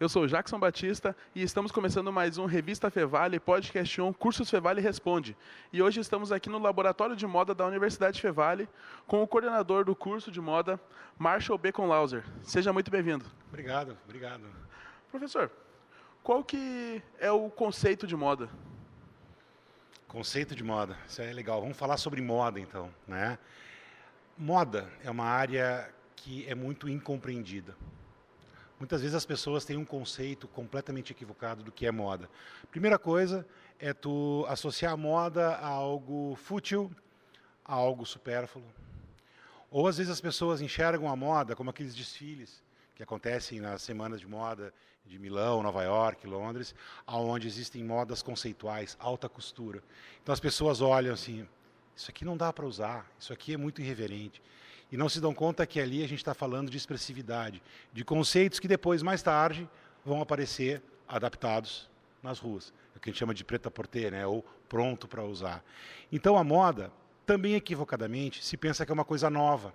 eu sou Jackson Batista e estamos começando mais um Revista Fevale Podcast 1 Cursos Fevale Responde. E hoje estamos aqui no Laboratório de Moda da Universidade Fevale com o coordenador do curso de moda, Marshall Bacon Lauser. Seja muito bem-vindo. Obrigado, obrigado. Professor, qual que é o conceito de moda? Conceito de moda, isso é legal. Vamos falar sobre moda então, né? Moda é uma área que é muito incompreendida. Muitas vezes as pessoas têm um conceito completamente equivocado do que é moda. Primeira coisa é tu associar a moda a algo fútil, a algo supérfluo. Ou às vezes as pessoas enxergam a moda como aqueles desfiles que acontecem nas semanas de moda de Milão, Nova York, Londres, aonde existem modas conceituais, alta costura. Então as pessoas olham assim, isso aqui não dá para usar, isso aqui é muito irreverente e não se dão conta que ali a gente está falando de expressividade, de conceitos que depois, mais tarde, vão aparecer adaptados nas ruas. É o que a gente chama de preta porter, né? ou pronto para usar. Então a moda, também equivocadamente, se pensa que é uma coisa nova.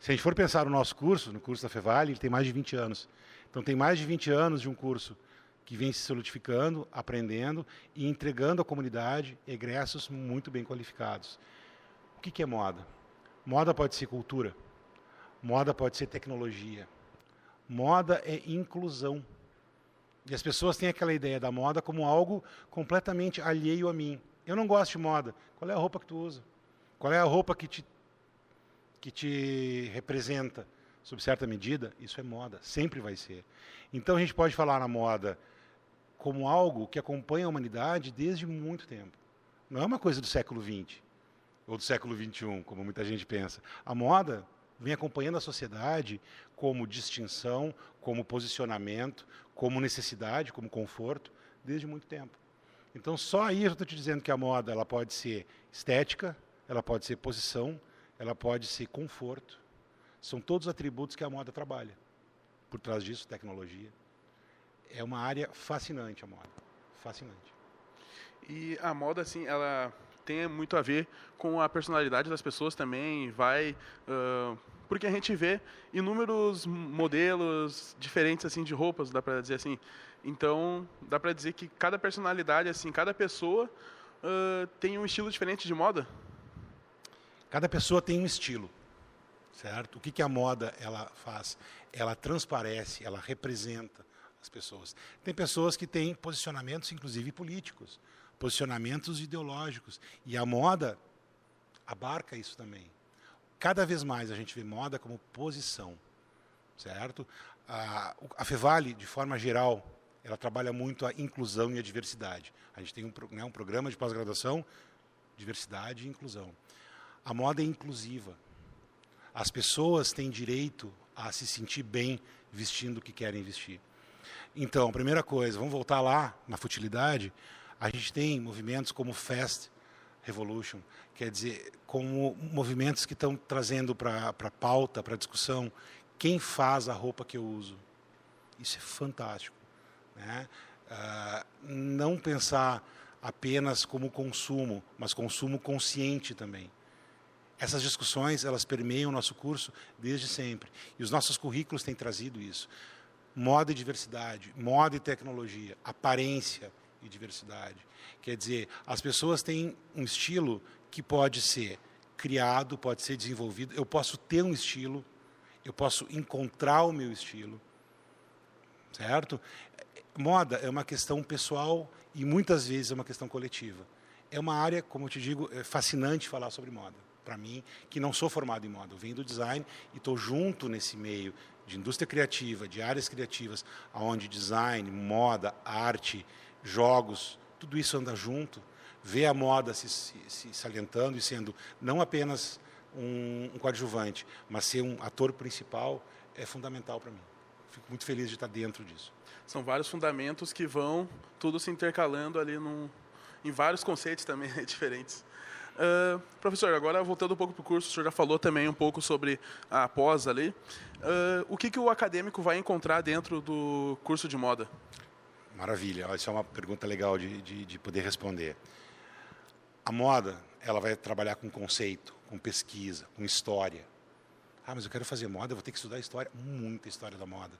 Se a gente for pensar no nosso curso, no curso da Fevale, ele tem mais de 20 anos. Então tem mais de 20 anos de um curso que vem se solidificando, aprendendo e entregando à comunidade egressos muito bem qualificados. O que é moda? Moda pode ser cultura, moda pode ser tecnologia, moda é inclusão. E as pessoas têm aquela ideia da moda como algo completamente alheio a mim. Eu não gosto de moda. Qual é a roupa que tu usa? Qual é a roupa que te, que te representa? Sob certa medida, isso é moda, sempre vai ser. Então a gente pode falar na moda como algo que acompanha a humanidade desde muito tempo. Não é uma coisa do século XX ou do século XXI, como muita gente pensa. A moda vem acompanhando a sociedade como distinção, como posicionamento, como necessidade, como conforto, desde muito tempo. Então, só aí eu estou te dizendo que a moda ela pode ser estética, ela pode ser posição, ela pode ser conforto. São todos atributos que a moda trabalha. Por trás disso, tecnologia. É uma área fascinante a moda. Fascinante. E a moda, assim, ela tem muito a ver com a personalidade das pessoas também, vai uh, porque a gente vê inúmeros modelos diferentes assim de roupas, dá para dizer assim. Então, dá para dizer que cada personalidade assim, cada pessoa uh, tem um estilo diferente de moda. Cada pessoa tem um estilo, certo? O que, que a moda ela faz? Ela transparece, ela representa as pessoas. Tem pessoas que têm posicionamentos, inclusive políticos posicionamentos ideológicos. E a moda abarca isso também. Cada vez mais a gente vê moda como posição, certo? A, a Fevale, de forma geral, ela trabalha muito a inclusão e a diversidade. A gente tem um, né, um programa de pós-graduação, diversidade e inclusão. A moda é inclusiva. As pessoas têm direito a se sentir bem vestindo o que querem vestir. Então, primeira coisa, vamos voltar lá na futilidade. A gente tem movimentos como Fast Revolution, quer dizer, como movimentos que estão trazendo para a pauta, para a discussão, quem faz a roupa que eu uso. Isso é fantástico. Né? Uh, não pensar apenas como consumo, mas consumo consciente também. Essas discussões, elas permeiam o nosso curso desde sempre. E os nossos currículos têm trazido isso. Moda e diversidade, moda e tecnologia, aparência, e diversidade. Quer dizer, as pessoas têm um estilo que pode ser criado, pode ser desenvolvido. Eu posso ter um estilo, eu posso encontrar o meu estilo, certo? Moda é uma questão pessoal e muitas vezes é uma questão coletiva. É uma área, como eu te digo, é fascinante falar sobre moda. Para mim, que não sou formado em moda, eu venho do design e estou junto nesse meio de indústria criativa, de áreas criativas, onde design, moda, arte, jogos, tudo isso anda junto, ver a moda se, se, se salientando e sendo não apenas um, um, coadjuvante, mas ser um ator principal é fundamental para mim. Fico muito feliz de estar dentro disso. São vários fundamentos que vão tudo se intercalando ali num, em vários conceitos também diferentes. Uh, professor, agora voltando um pouco para o curso, o senhor já falou também um pouco sobre a pós ali. Uh, o que, que o acadêmico vai encontrar dentro do curso de moda? Maravilha, essa é uma pergunta legal de, de, de, poder responder. A moda, ela vai trabalhar com conceito, com pesquisa, com história. Ah, mas eu quero fazer moda, eu vou ter que estudar história. Muita história da moda.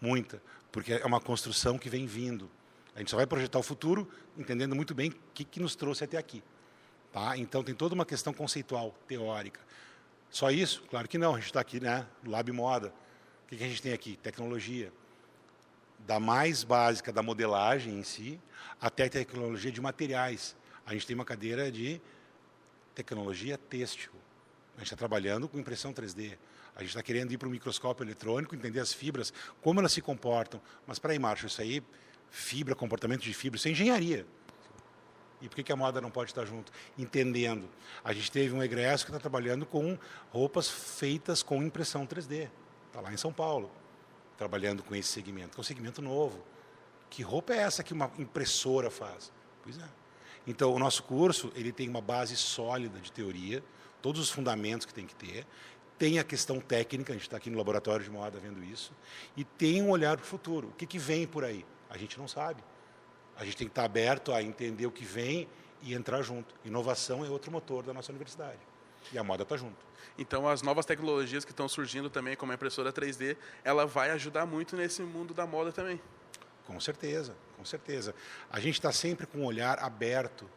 muita, porque é uma construção que vem vindo. A gente só vai projetar o futuro entendendo muito bem o que, que nos trouxe até aqui. Tá? Então tem toda uma questão conceitual, teórica. Só isso? Claro que não. A gente está aqui né, Lab Moda. O que, que a gente tem aqui? Tecnologia. Da mais básica da modelagem em si, até a tecnologia de materiais. A gente tem uma cadeira de tecnologia têxtil. A gente está trabalhando com impressão 3D. A gente está querendo ir para o microscópio eletrônico, entender as fibras, como elas se comportam. Mas para aí, Marcio, isso aí, fibra, comportamento de fibra, isso é engenharia. E por que a moda não pode estar junto? Entendendo. A gente teve um egresso que está trabalhando com roupas feitas com impressão 3D. Está lá em São Paulo, trabalhando com esse segmento, que é um segmento novo. Que roupa é essa que uma impressora faz? Pois é. Então, o nosso curso ele tem uma base sólida de teoria, todos os fundamentos que tem que ter, tem a questão técnica, a gente está aqui no laboratório de moda vendo isso, e tem um olhar para o futuro. O que, que vem por aí? A gente não sabe. A gente tem que estar aberto a entender o que vem e entrar junto. Inovação é outro motor da nossa universidade. E a moda está junto. Então, as novas tecnologias que estão surgindo também, como a impressora 3D, ela vai ajudar muito nesse mundo da moda também. Com certeza, com certeza. A gente está sempre com um olhar aberto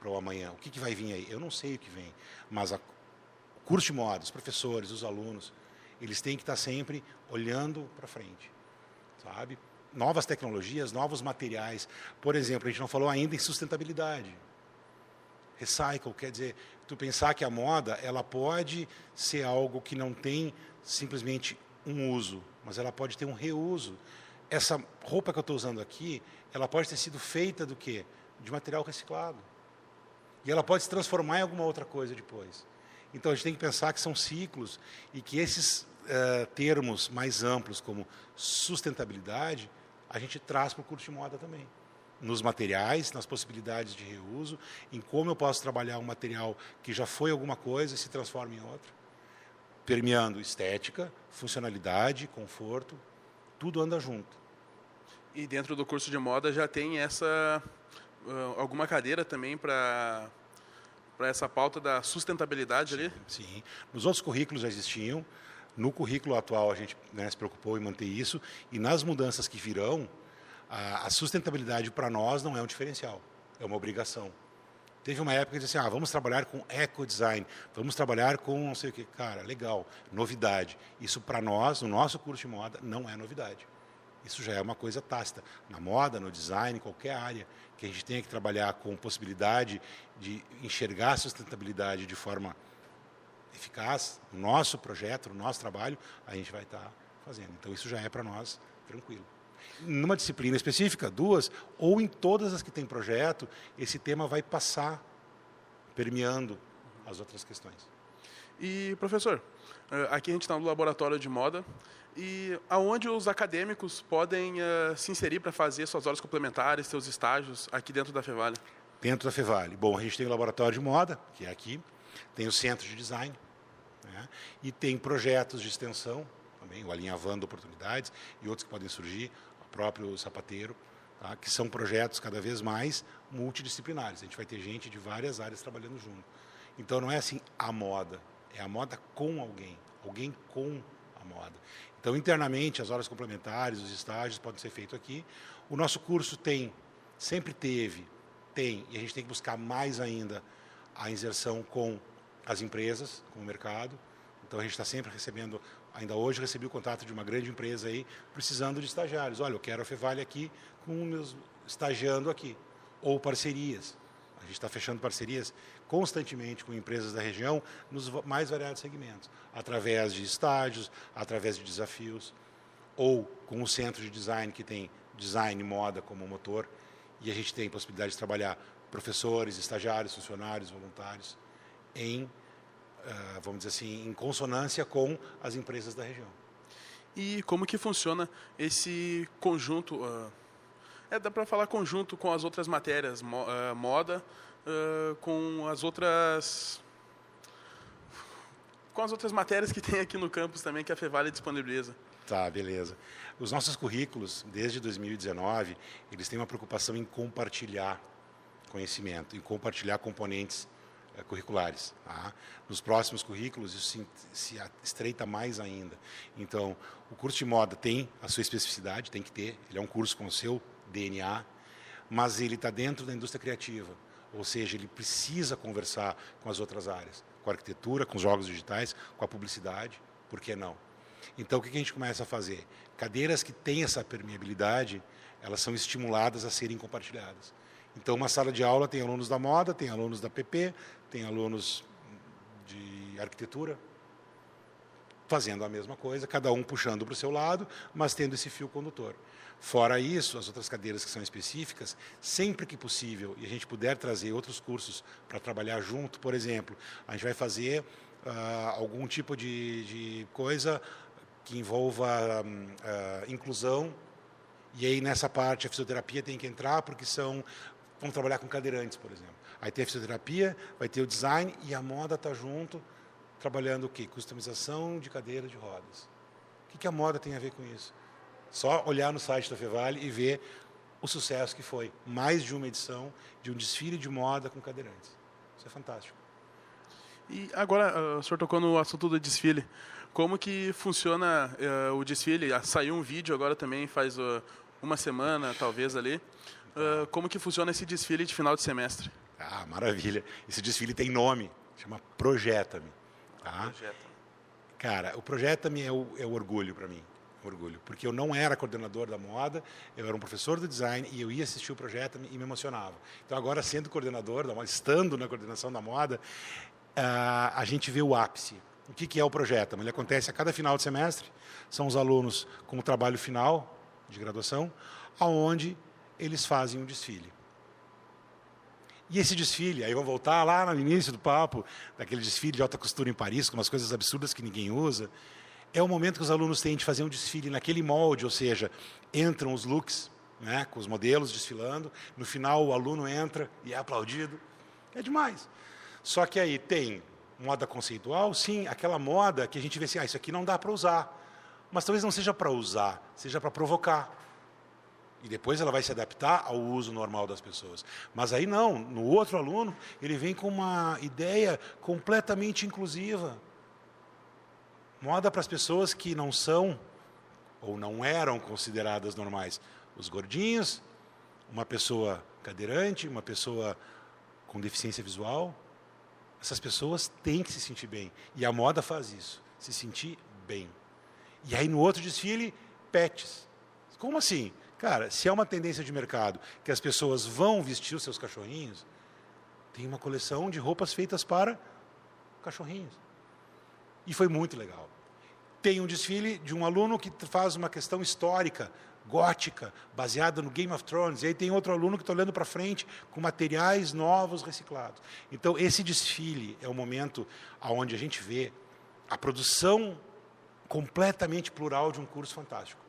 para o amanhã. O que, que vai vir aí? Eu não sei o que vem, mas a, o curso de moda, os professores, os alunos, eles têm que estar sempre olhando para frente, sabe? novas tecnologias, novos materiais. Por exemplo, a gente não falou ainda em sustentabilidade. Recycle, quer dizer, tu pensar que a moda ela pode ser algo que não tem simplesmente um uso, mas ela pode ter um reuso. Essa roupa que eu estou usando aqui, ela pode ter sido feita do quê? De material reciclado. E ela pode se transformar em alguma outra coisa depois. Então a gente tem que pensar que são ciclos e que esses uh, termos mais amplos, como sustentabilidade, a gente traz para o curso de moda também. Nos materiais, nas possibilidades de reuso, em como eu posso trabalhar um material que já foi alguma coisa e se transforma em outra. Permeando estética, funcionalidade, conforto, tudo anda junto. E dentro do curso de moda já tem essa uh, alguma cadeira também para para essa pauta da sustentabilidade sim, ali? Sim. Nos outros currículos já existiam. No currículo atual, a gente né, se preocupou em manter isso, e nas mudanças que virão, a, a sustentabilidade para nós não é um diferencial, é uma obrigação. Teve uma época que disse assim, ah, vamos trabalhar com eco-design, vamos trabalhar com não sei o que. Cara, legal, novidade. Isso para nós, no nosso curso de moda, não é novidade. Isso já é uma coisa tácita. Na moda, no design, qualquer área que a gente tenha que trabalhar com possibilidade de enxergar a sustentabilidade de forma eficaz no nosso projeto, no nosso trabalho, a gente vai estar fazendo. Então, isso já é para nós tranquilo. Numa disciplina específica, duas, ou em todas as que tem projeto, esse tema vai passar permeando as outras questões. E, professor, eh, aqui a gente está no laboratório de moda, e aonde os acadêmicos podem uh, se inserir para fazer suas horas complementares, seus estágios aqui dentro da Fevale? Dentro da Fevale. Bom, a gente tem o laboratório de moda, que é aqui, tem o centro de design, né? E tem projetos de extensão, também, o Alinhavando Oportunidades e outros que podem surgir, o próprio Sapateiro, tá? que são projetos cada vez mais multidisciplinares. A gente vai ter gente de várias áreas trabalhando junto. Então não é assim a moda, é a moda com alguém, alguém com a moda. Então, internamente, as horas complementares, os estágios podem ser feitos aqui. O nosso curso tem, sempre teve, tem, e a gente tem que buscar mais ainda a inserção com as empresas, com o mercado. Então a gente está sempre recebendo, ainda hoje recebi o contato de uma grande empresa aí precisando de estagiários. Olha, eu quero a Fevale aqui com meus estagiando aqui. Ou parcerias. A gente está fechando parcerias constantemente com empresas da região nos mais variados segmentos, através de estágios, através de desafios, ou com o centro de design que tem design moda como motor, e a gente tem possibilidade de trabalhar professores, estagiários, funcionários, voluntários em, vamos dizer assim, em consonância com as empresas da região. E como que funciona esse conjunto? Uh, é dá para falar conjunto com as outras matérias, mo, uh, moda, com as outras com as outras matérias que tem aqui no campus também que a Fevale disponibiliza. Tá, beleza. Os nossos currículos, desde 2019, eles têm uma preocupação em compartilhar conhecimento, em compartilhar componentes curriculares. Tá? Nos próximos currículos isso se, se, estreita mais ainda. Então, o curso de moda tem a sua especificidade, tem que ter. Ele é um curso com o seu DNA, mas ele está dentro da indústria criativa. Ou seja, ele precisa conversar com as outras áreas, com a arquitetura, com os jogos digitais, com a publicidade, por que não? Então, o que a gente começa a fazer? Cadeiras que têm essa permeabilidade, elas são estimuladas a serem compartilhadas. Então, uma sala de aula tem alunos da moda, tem alunos da PP, tem alunos de arquitetura, fazendo a mesma coisa, cada um puxando para o seu lado, mas tendo esse fio condutor. Fora isso, as outras cadeiras que são específicas, sempre que possível, e a gente puder trazer outros cursos para trabalhar junto, por exemplo, a gente vai fazer uh, algum tipo de, de, coisa que envolva uh, inclusão, e aí nessa parte a fisioterapia tem que entrar, porque são. Vamos trabalhar com cadeirantes, por exemplo. Aí tem a fisioterapia, vai ter o design e a moda está junto, trabalhando o quê? Customização de cadeira de rodas. O que, que a moda tem a ver com isso? Só olhar no site da Fevale e ver o sucesso que foi. Mais de uma edição de um desfile de moda com cadeirantes. Isso é fantástico. E agora, ah, o senhor tocou no assunto do desfile. Como que funciona uh, o desfile? Ah, saiu um vídeo agora também, faz uh, uma semana, talvez, ali. Uh, como que funciona esse desfile de final de semestre? Ah, maravilha. Esse desfile tem nome, chama Projeta-me. Tá? Projeta. Cara, o Projeta-me é o, é o orgulho para mim orgulho, porque eu não era coordenador da moda, eu era um professor do design e eu ia assistir o projeto e me emocionava. Então, agora, sendo coordenador da moda, estando na coordenação da moda, uh, a gente vê o ápice. O que, que é o projeto? Ele acontece a cada final de semestre, são os alunos com o trabalho final de graduação, aonde eles fazem um desfile. E esse desfile, aí vamos voltar lá no início do papo, daquele desfile de alta costura em Paris, com umas coisas absurdas que ninguém usa é o momento que os alunos têm de fazer um desfile naquele molde, ou seja, entram os looks, né, com os modelos desfilando, no final o aluno entra e é aplaudido. É demais. Só que aí tem moda conceitual, sim, aquela moda que a gente vê assim, ah, isso aqui não dá para usar. Mas talvez não seja para usar, seja para provocar. E depois ela vai se adaptar ao uso normal das pessoas. Mas aí não, no outro aluno, ele vem com uma ideia completamente inclusiva. Moda para as pessoas que não são ou não eram consideradas normais. Os gordinhos, uma pessoa cadeirante, uma pessoa com deficiência visual. Essas pessoas têm que se sentir bem. E a moda faz isso, se sentir bem. E aí no outro desfile, pets. Como assim? Cara, se é uma tendência de mercado que as pessoas vão vestir os seus cachorrinhos, tem uma coleção de roupas feitas para cachorrinhos. E foi muito legal. Tem um desfile de um aluno que faz uma questão histórica, gótica, baseada no Game of Thrones. E aí tem outro aluno que está olhando para frente com materiais novos reciclados. Então, esse desfile é o momento onde a gente vê a produção completamente plural de um curso fantástico.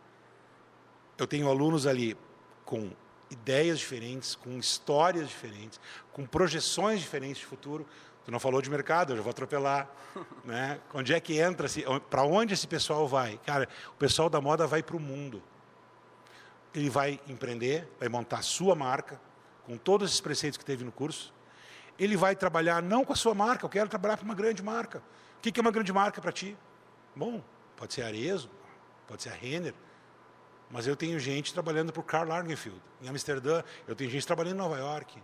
Eu tenho alunos ali com ideias diferentes, com histórias diferentes, com projeções diferentes de futuro, Tu não falou de mercado, eu já vou atropelar. né? Onde é que entra? Para onde esse pessoal vai? Cara, o pessoal da moda vai para o mundo. Ele vai empreender, vai montar a sua marca, com todos esses preceitos que teve no curso. Ele vai trabalhar não com a sua marca, eu quero trabalhar para uma grande marca. O que é uma grande marca para ti? Bom, pode ser a Arezzo, pode ser a Renner, mas eu tenho gente trabalhando para o Karl Lagerfeld. Em Amsterdã, eu tenho gente trabalhando em Nova York,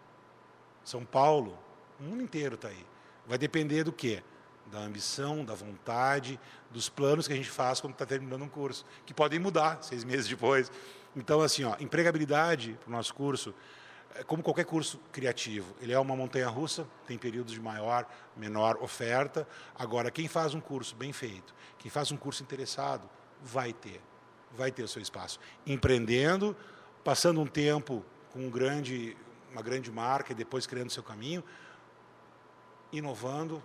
São Paulo, o mundo inteiro está aí. Vai depender do quê? Da ambição, da vontade, dos planos que a gente faz quando está terminando um curso, que podem mudar seis meses depois. Então, assim, ó, empregabilidade para o nosso curso, é como qualquer curso criativo, ele é uma montanha russa, tem períodos de maior, menor oferta. Agora, quem faz um curso bem feito, quem faz um curso interessado, vai ter, vai ter o seu espaço. Empreendendo, passando um tempo com um grande, uma grande marca e depois criando seu caminho, inovando,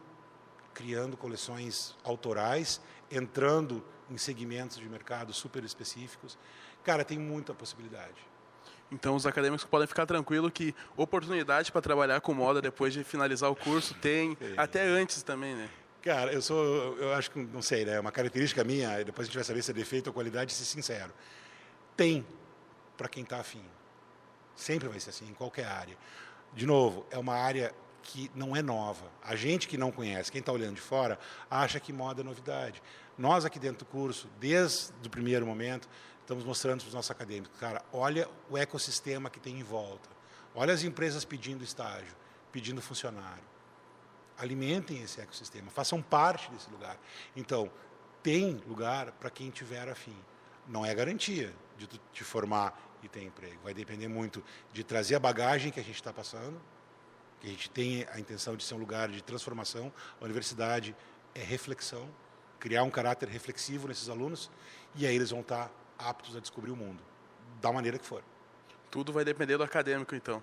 criando coleções autorais, entrando em segmentos de mercado super específicos. Cara, tem muita possibilidade. Então, os acadêmicos podem ficar tranquilos que oportunidade para trabalhar com moda depois de finalizar o curso tem, até antes também, né? Cara, eu sou, eu acho que, não sei, né? Uma característica minha, depois a gente vai saber se é defeito ou qualidade, ser sincero. Tem para quem está afim. Sempre vai ser assim, em qualquer área. De novo, é uma área que não é nova. A gente que não conhece, quem está olhando de fora, acha que moda é novidade. Nós aqui dentro do curso, desde o primeiro momento, estamos mostrando para os nossos acadêmicos, cara, olha o ecossistema que tem em volta. Olha as empresas pedindo estágio, pedindo funcionário. Alimentem esse ecossistema, façam parte desse lugar. Então, tem lugar para quem tiver afim. Não é garantia de te formar e ter emprego. Vai depender muito de trazer a bagagem que a gente está passando, que a gente tem a intenção de ser um lugar de transformação. A universidade é reflexão, criar um caráter reflexivo nesses alunos, e aí eles vão estar aptos a descobrir o mundo, da maneira que for. Tudo vai depender do acadêmico, então.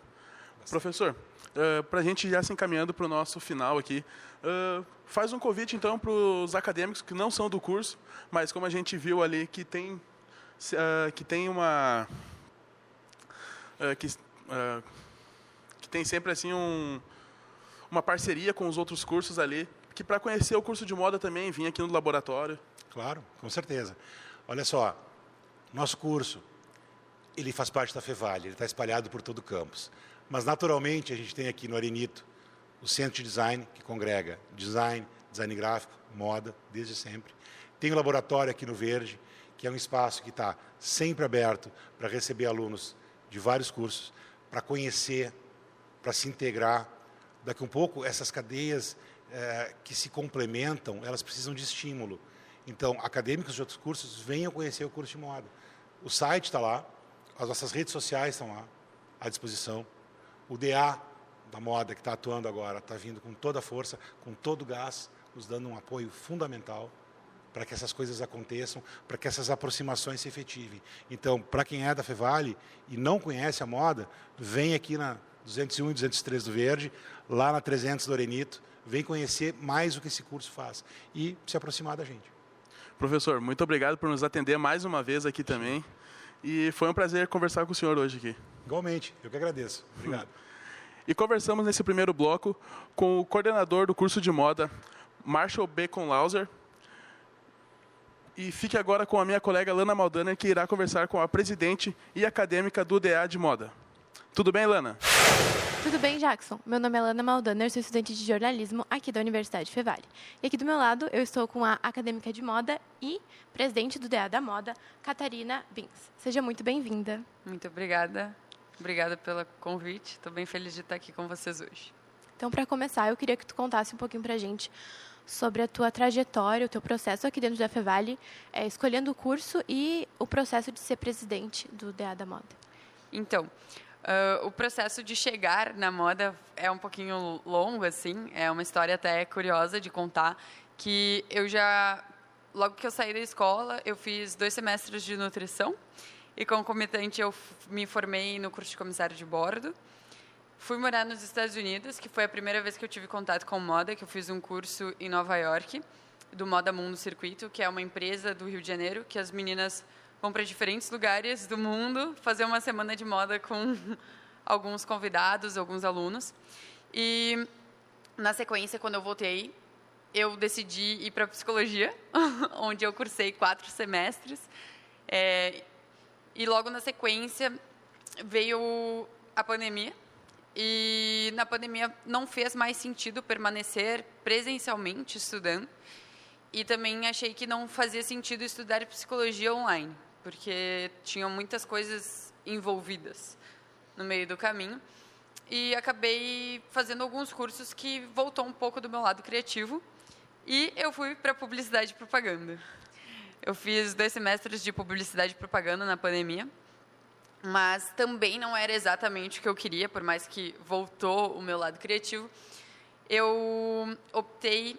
Professor, uh, para a gente já se encaminhando para o nosso final aqui, uh, faz um convite, então, para os acadêmicos que não são do curso, mas como a gente viu ali, que tem, uh, que tem uma... que, que tem sempre assim um, uma parceria com os outros cursos ali, que para conhecer o curso de moda também, vim aqui no laboratório. Claro, com certeza. Olha só, nosso curso, ele faz parte da Fevale, ele está espalhado por todo o campus. Mas, naturalmente, a gente tem aqui no Arenito o Centro de Design, que congrega design, design gráfico, moda, desde sempre. Tem o laboratório aqui no Verde, que é um espaço que está sempre aberto para receber alunos de vários cursos, para conhecer, para se integrar. Daqui um pouco, essas cadeias é, que se complementam, elas precisam de estímulo. Então, acadêmicos de outros cursos venham conhecer o curso de moda. O site está lá, as nossas redes sociais estão lá, à disposição. O DA da moda que está atuando agora está vindo com toda a força, com todo o gás, nos dando um apoio fundamental para que essas coisas aconteçam, para que essas aproximações se efetivem. Então, para quem é da Fevale e não conhece a moda, vem aqui na 201 e 203 do Verde, lá na 300 do Orenito, vem conhecer mais o que esse curso faz e se aproximar da gente. Professor, muito obrigado por nos atender mais uma vez aqui também. E foi um prazer conversar com o senhor hoje aqui. Igualmente, eu que agradeço. Obrigado. E conversamos nesse primeiro bloco com o coordenador do curso de moda, Marshall Bacon Lauser. E fique agora com a minha colega Lana Maldana, que irá conversar com a presidente e acadêmica do DA de moda. Tudo bem, Lana? Tudo bem, Jackson? Meu nome é Lana Maldaner, sou estudante de jornalismo aqui da Universidade Fevale. E aqui do meu lado eu estou com a acadêmica de moda e presidente do DA da Moda, Catarina Bins. Seja muito bem-vinda. Muito obrigada. Obrigada pelo convite. Estou bem feliz de estar aqui com vocês hoje. Então, para começar, eu queria que tu contasse um pouquinho para a gente sobre a tua trajetória, o teu processo aqui dentro da Fevale, é, escolhendo o curso e o processo de ser presidente do DA da Moda. Então, Uh, o processo de chegar na moda é um pouquinho longo, assim. É uma história até curiosa de contar. Que eu já, logo que eu saí da escola, eu fiz dois semestres de nutrição. E concomitante, eu me formei no curso de comissário de bordo. Fui morar nos Estados Unidos, que foi a primeira vez que eu tive contato com moda, que eu fiz um curso em Nova York, do Moda Mundo Circuito, que é uma empresa do Rio de Janeiro, que as meninas vão para diferentes lugares do mundo fazer uma semana de moda com alguns convidados, alguns alunos. E na sequência, quando eu voltei, eu decidi ir para psicologia, onde eu cursei quatro semestres. É, e logo na sequência veio a pandemia. E na pandemia não fez mais sentido permanecer presencialmente estudando. E também achei que não fazia sentido estudar psicologia online porque tinham muitas coisas envolvidas no meio do caminho. E acabei fazendo alguns cursos que voltou um pouco do meu lado criativo. E eu fui para publicidade e propaganda. Eu fiz dois semestres de publicidade e propaganda na pandemia, mas também não era exatamente o que eu queria, por mais que voltou o meu lado criativo. Eu optei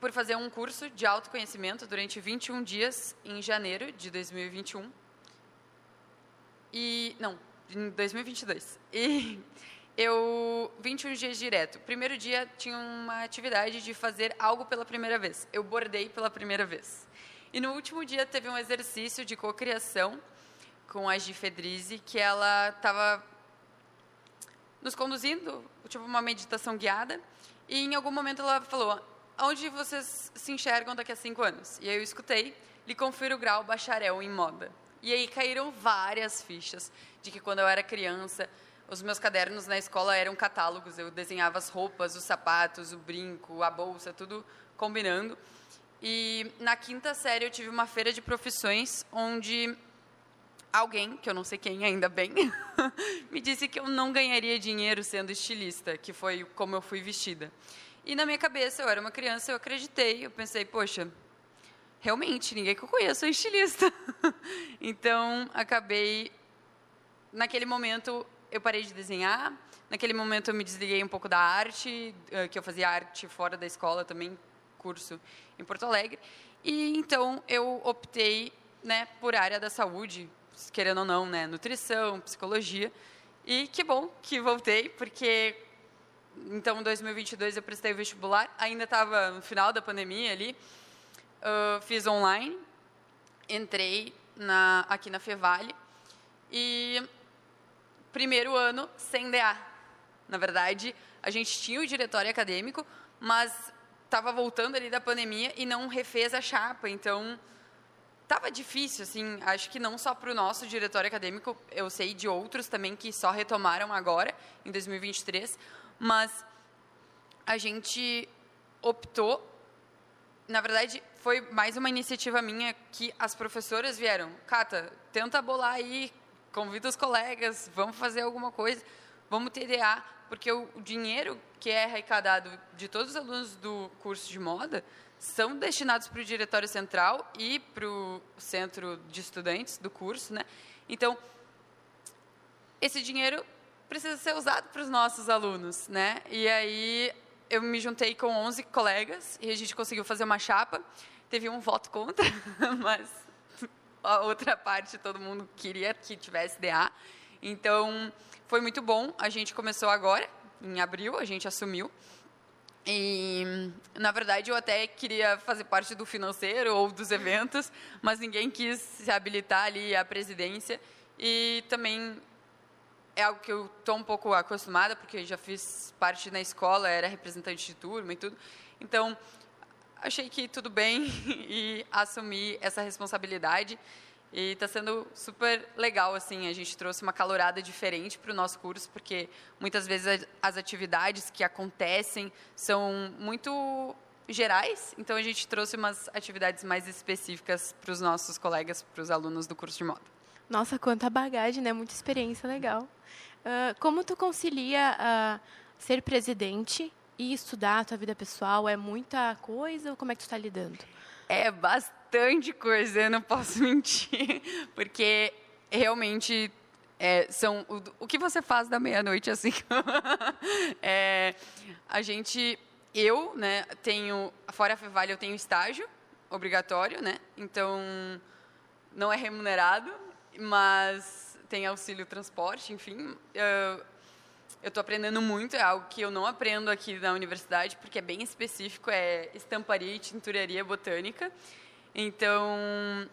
por fazer um curso de autoconhecimento durante 21 dias em janeiro de 2021. E não, em 2022. E eu 21 dias direto. Primeiro dia tinha uma atividade de fazer algo pela primeira vez. Eu bordei pela primeira vez. E no último dia teve um exercício de cocriação com a Gi Fedrizi, que ela estava nos conduzindo, tipo uma meditação guiada, e em algum momento ela falou: onde vocês se enxergam daqui a cinco anos? E aí eu escutei, lhe confiro o grau bacharel em moda. E aí caíram várias fichas de que quando eu era criança, os meus cadernos na escola eram catálogos. Eu desenhava as roupas, os sapatos, o brinco, a bolsa, tudo combinando. E na quinta série eu tive uma feira de profissões onde alguém, que eu não sei quem ainda bem, me disse que eu não ganharia dinheiro sendo estilista, que foi como eu fui vestida. E na minha cabeça, eu era uma criança, eu acreditei, eu pensei, poxa, realmente, ninguém que eu conheço é estilista. então, acabei, naquele momento, eu parei de desenhar, naquele momento eu me desliguei um pouco da arte, eh, que eu fazia arte fora da escola também, curso em Porto Alegre, e então eu optei né, por área da saúde, querendo ou não, né, nutrição, psicologia, e que bom que voltei, porque então, em 2022 eu prestei o vestibular, ainda estava no final da pandemia ali, uh, fiz online, entrei na, aqui na Fevale. E primeiro ano sem DA. Na verdade, a gente tinha o diretório acadêmico, mas estava voltando ali da pandemia e não refez a chapa, então estava difícil, assim, acho que não só para o nosso diretório acadêmico, eu sei de outros também que só retomaram agora, em 2023, mas a gente optou, na verdade, foi mais uma iniciativa minha que as professoras vieram, Cata, tenta bolar aí, convida os colegas, vamos fazer alguma coisa, vamos TDA, porque o dinheiro que é arrecadado de todos os alunos do curso de moda são destinados para o diretório central e para o centro de estudantes do curso, né? Então, esse dinheiro precisa ser usado para os nossos alunos, né? E aí eu me juntei com 11 colegas e a gente conseguiu fazer uma chapa. Teve um voto contra, mas a outra parte todo mundo queria que tivesse DA. Então, foi muito bom. A gente começou agora, em abril, a gente assumiu. E, na verdade, eu até queria fazer parte do financeiro ou dos eventos, mas ninguém quis se habilitar ali à presidência. E também é algo que eu estou um pouco acostumada, porque já fiz parte na escola, era representante de turma e tudo. Então, achei que tudo bem e assumi essa responsabilidade. E está sendo super legal, assim, a gente trouxe uma calorada diferente para o nosso curso, porque muitas vezes as atividades que acontecem são muito gerais, então a gente trouxe umas atividades mais específicas para os nossos colegas, para os alunos do curso de moda. Nossa, quanta bagagem, né? Muita experiência legal. Uh, como tu concilia uh, ser presidente e estudar a tua vida pessoal? É muita coisa ou como é que tu está lidando? É bastante coisa, eu não posso mentir, porque realmente é, são o, o, que você faz da meia-noite assim. é, a gente, eu, né, tenho fora a Fevale eu tenho estágio obrigatório, né? Então não é remunerado, mas tem auxílio transporte, enfim. Eu estou aprendendo muito, é algo que eu não aprendo aqui na universidade, porque é bem específico, é estamparia e tinturaria botânica. Então,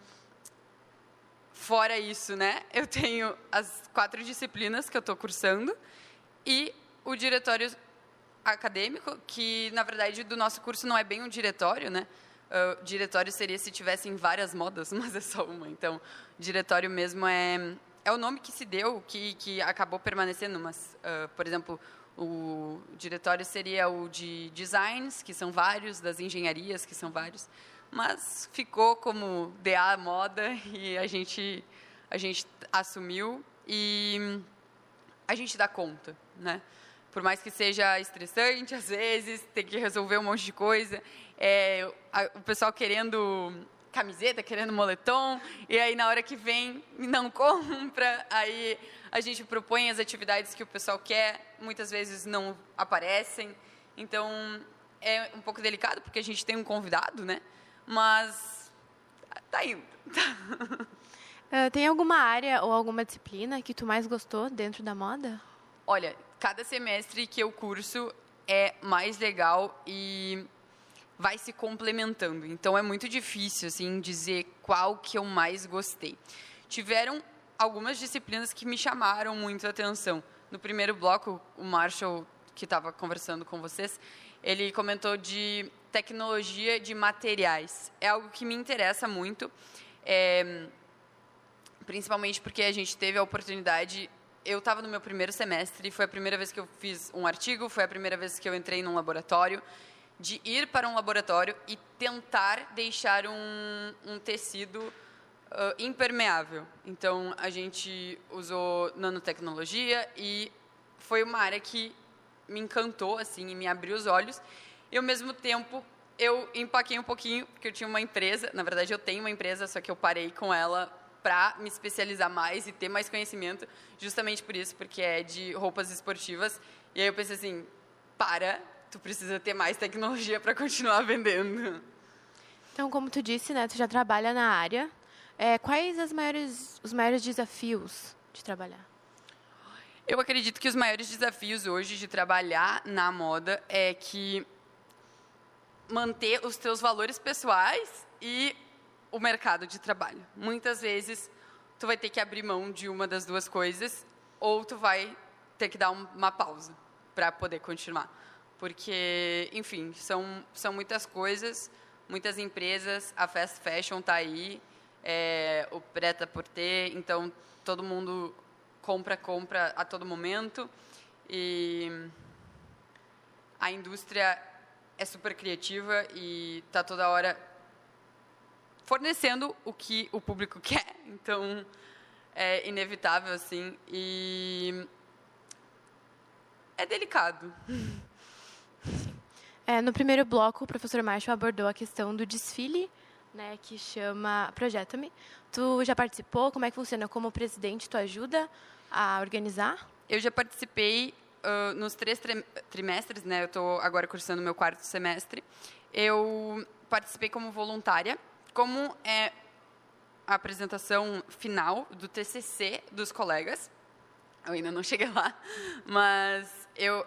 fora isso, né, eu tenho as quatro disciplinas que eu estou cursando e o diretório acadêmico, que, na verdade, do nosso curso não é bem um diretório, né, Uh, diretório seria se tivessem várias modas, mas é só uma. Então, diretório mesmo é é o nome que se deu, que que acabou permanecendo. Mas, uh, por exemplo, o diretório seria o de designs, que são vários, das engenharias, que são vários, mas ficou como DA moda e a gente a gente assumiu e a gente dá conta, né? Por mais que seja estressante, às vezes, tem que resolver um monte de coisa é, a, o pessoal querendo camiseta, querendo moletom, e aí na hora que vem não compra, aí a gente propõe as atividades que o pessoal quer, muitas vezes não aparecem, então é um pouco delicado porque a gente tem um convidado, né? Mas tá indo. Uh, tem alguma área ou alguma disciplina que tu mais gostou dentro da moda? Olha, cada semestre que eu curso é mais legal e vai se complementando. Então é muito difícil assim dizer qual que eu mais gostei. Tiveram algumas disciplinas que me chamaram muito a atenção. No primeiro bloco, o Marshall que estava conversando com vocês, ele comentou de tecnologia de materiais. É algo que me interessa muito, é, principalmente porque a gente teve a oportunidade eu estava no meu primeiro semestre, foi a primeira vez que eu fiz um artigo, foi a primeira vez que eu entrei num laboratório, de ir para um laboratório e tentar deixar um, um tecido uh, impermeável. Então, a gente usou nanotecnologia e foi uma área que me encantou, assim, e me abriu os olhos. E, ao mesmo tempo, eu empaquei um pouquinho, porque eu tinha uma empresa, na verdade, eu tenho uma empresa, só que eu parei com ela para me especializar mais e ter mais conhecimento, justamente por isso, porque é de roupas esportivas. E aí eu pensei assim, para, tu precisa ter mais tecnologia para continuar vendendo. Então, como tu disse, né, tu já trabalha na área. É, quais as maiores, os maiores desafios de trabalhar? Eu acredito que os maiores desafios hoje de trabalhar na moda é que manter os teus valores pessoais e o mercado de trabalho. Muitas vezes tu vai ter que abrir mão de uma das duas coisas ou tu vai ter que dar uma pausa para poder continuar. Porque, enfim, são, são muitas coisas, muitas empresas, a fast fashion está aí, é, o preta por ter, então todo mundo compra, compra a todo momento e a indústria é super criativa e está toda hora fornecendo o que o público quer. Então, é inevitável, assim. E é delicado. É, no primeiro bloco, o professor Marshall abordou a questão do desfile, né, que chama Projeta-me. Tu já participou? Como é que funciona? Como presidente, tu ajuda a organizar? Eu já participei uh, nos três trimestres, né? Eu estou agora cursando meu quarto semestre. Eu participei como voluntária como é a apresentação final do TCC dos colegas. Eu ainda não cheguei lá, mas eu,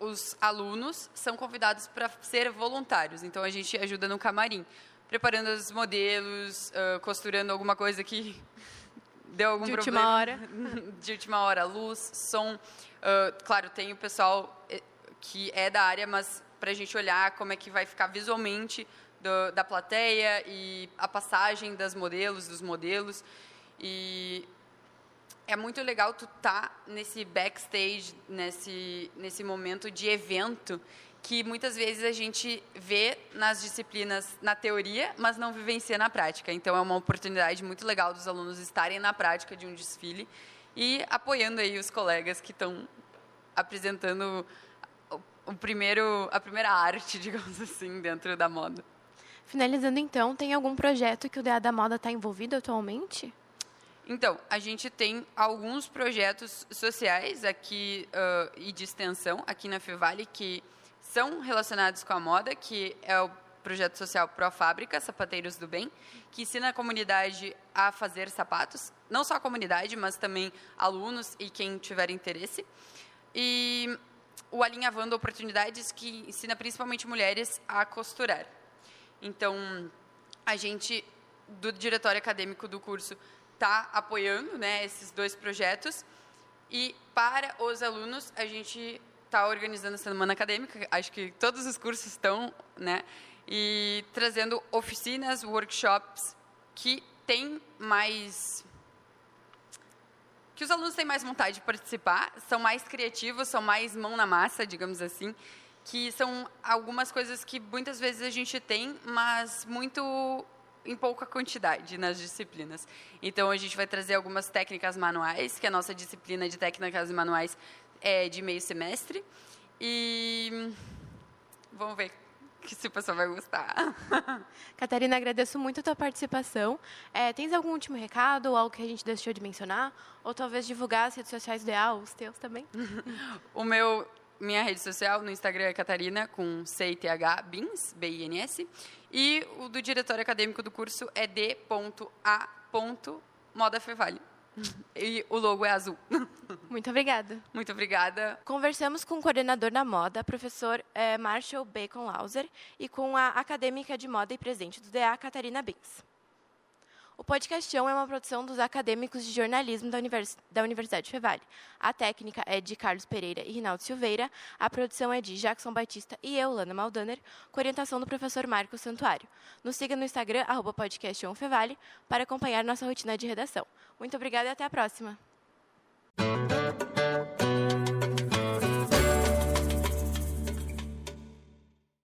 os alunos são convidados para ser voluntários. Então a gente ajuda no camarim, preparando os modelos, uh, costurando alguma coisa que deu algum de problema. última hora. de última hora, luz, som. Uh, claro, tem o pessoal eh, que é da área, mas para a gente olhar como é que vai ficar visualmente do, da plateia e a passagem das modelos, dos modelos. E é muito legal tu tá nesse backstage, nesse, nesse momento de evento que muitas vezes a gente vê nas disciplinas na teoria, mas não vivencia na prática. Então é uma oportunidade muito legal dos alunos estarem na prática de um desfile e apoiando aí os colegas que estão apresentando o primeiro a primeira arte, digamos assim, dentro da moda. Finalizando então, tem algum projeto que o DA da Moda está envolvido atualmente? Então, a gente tem alguns projetos sociais aqui uh, e de extensão aqui na Fevale que são relacionados com a moda, que é o projeto social Pro Fábrica, Sapateiros do Bem, que ensina a comunidade a fazer sapatos, não só a comunidade, mas também alunos e quem tiver interesse. E o Alinhavando Oportunidades, que ensina principalmente mulheres a costurar. Então, a gente, do diretório acadêmico do curso, está apoiando né, esses dois projetos. E para os alunos, a gente está organizando a semana acadêmica, acho que todos os cursos estão, né? E trazendo oficinas, workshops que têm mais que os alunos têm mais vontade de participar, são mais criativos, são mais mão na massa, digamos assim, que são algumas coisas que muitas vezes a gente tem, mas muito em pouca quantidade nas disciplinas. Então, a gente vai trazer algumas técnicas manuais, que a nossa disciplina de técnicas manuais é de meio semestre. E vamos ver se o pessoal vai gostar. Catarina, agradeço muito a tua participação. É, tens algum último recado ou algo que a gente deixou de mencionar? Ou talvez divulgar as redes sociais do EA, os teus também? o meu minha rede social no Instagram é Catarina, com C-I-T-H, BINS, B-I-N-S. E o do diretório acadêmico do curso é d.a.modafevale. E o logo é azul. Muito obrigada. Muito obrigada. Conversamos com o coordenador da moda, professor é, Marshall Bacon Lauser, e com a acadêmica de moda e presidente do DA, Catarina Bins. O Podcastão é uma produção dos acadêmicos de jornalismo da, Univers da Universidade Fevale. A técnica é de Carlos Pereira e Rinaldo Silveira, a produção é de Jackson Batista e eu, Lana Maldaner, com orientação do professor Marcos Santuário. Nos siga no Instagram, arroba para acompanhar nossa rotina de redação. Muito obrigada e até a próxima! Thank you.